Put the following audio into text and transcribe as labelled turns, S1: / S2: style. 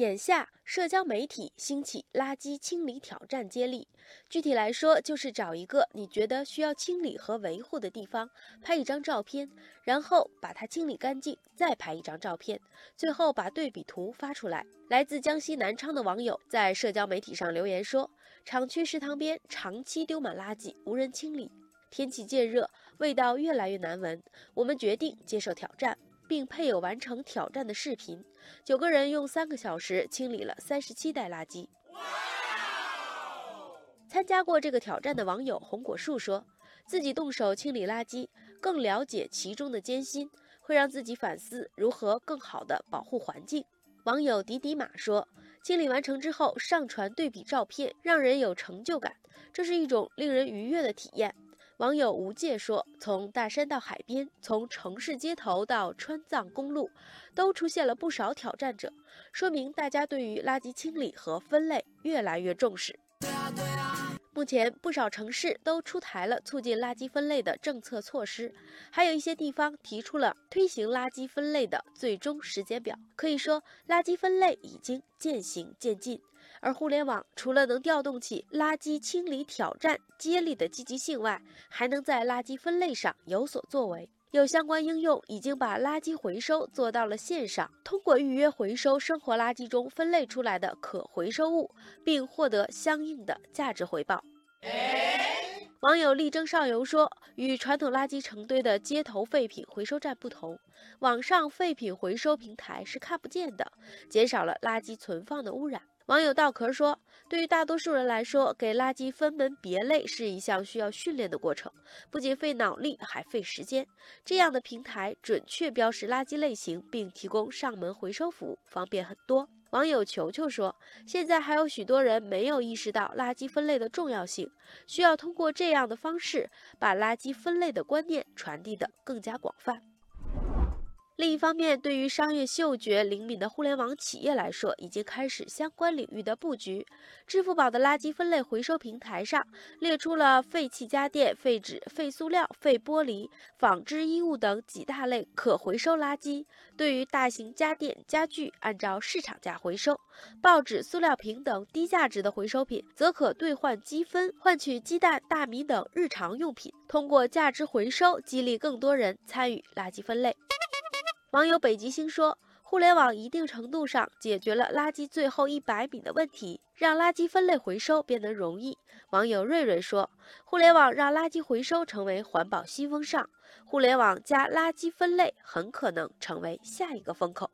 S1: 眼下，社交媒体兴起垃圾清理挑战接力。具体来说，就是找一个你觉得需要清理和维护的地方，拍一张照片，然后把它清理干净，再拍一张照片，最后把对比图发出来。来自江西南昌的网友在社交媒体上留言说：“厂区食堂边长期丢满垃圾，无人清理。天气渐热，味道越来越难闻。我们决定接受挑战。”并配有完成挑战的视频。九个人用三个小时清理了三十七袋垃圾。参加过这个挑战的网友红果树说：“自己动手清理垃圾，更了解其中的艰辛，会让自己反思如何更好地保护环境。”网友迪迪马说：“清理完成之后，上传对比照片，让人有成就感，这是一种令人愉悦的体验。”网友吴界说：“从大山到海边，从城市街头到川藏公路，都出现了不少挑战者，说明大家对于垃圾清理和分类越来越重视。”目前，不少城市都出台了促进垃圾分类的政策措施，还有一些地方提出了推行垃圾分类的最终时间表。可以说，垃圾分类已经渐行渐近。而互联网除了能调动起垃圾清理挑战接力的积极性外，还能在垃圾分类上有所作为。有相关应用已经把垃圾回收做到了线上，通过预约回收生活垃圾中分类出来的可回收物，并获得相应的价值回报。网友力争上游说，与传统垃圾成堆的街头废品回收站不同，网上废品回收平台是看不见的，减少了垃圾存放的污染。网友稻壳说：“对于大多数人来说，给垃圾分门别类是一项需要训练的过程，不仅费脑力，还费时间。这样的平台准确标识垃圾类型，并提供上门回收服务，方便很多。”网友球球说：“现在还有许多人没有意识到垃圾分类的重要性，需要通过这样的方式，把垃圾分类的观念传递得更加广泛。”另一方面，对于商业嗅觉灵敏的互联网企业来说，已经开始相关领域的布局。支付宝的垃圾分类回收平台上列出了废弃家电、废纸、废塑料、废玻璃、纺织衣物等几大类可回收垃圾。对于大型家电、家具，按照市场价回收；报纸、塑料瓶等低价值的回收品，则可兑换积分，换取鸡蛋、大米等日常用品。通过价值回收，激励更多人参与垃圾分类。网友北极星说：“互联网一定程度上解决了垃圾最后一百米的问题，让垃圾分类回收变得容易。”网友瑞瑞说：“互联网让垃圾回收成为环保新风尚，互联网加垃圾分类很可能成为下一个风口。”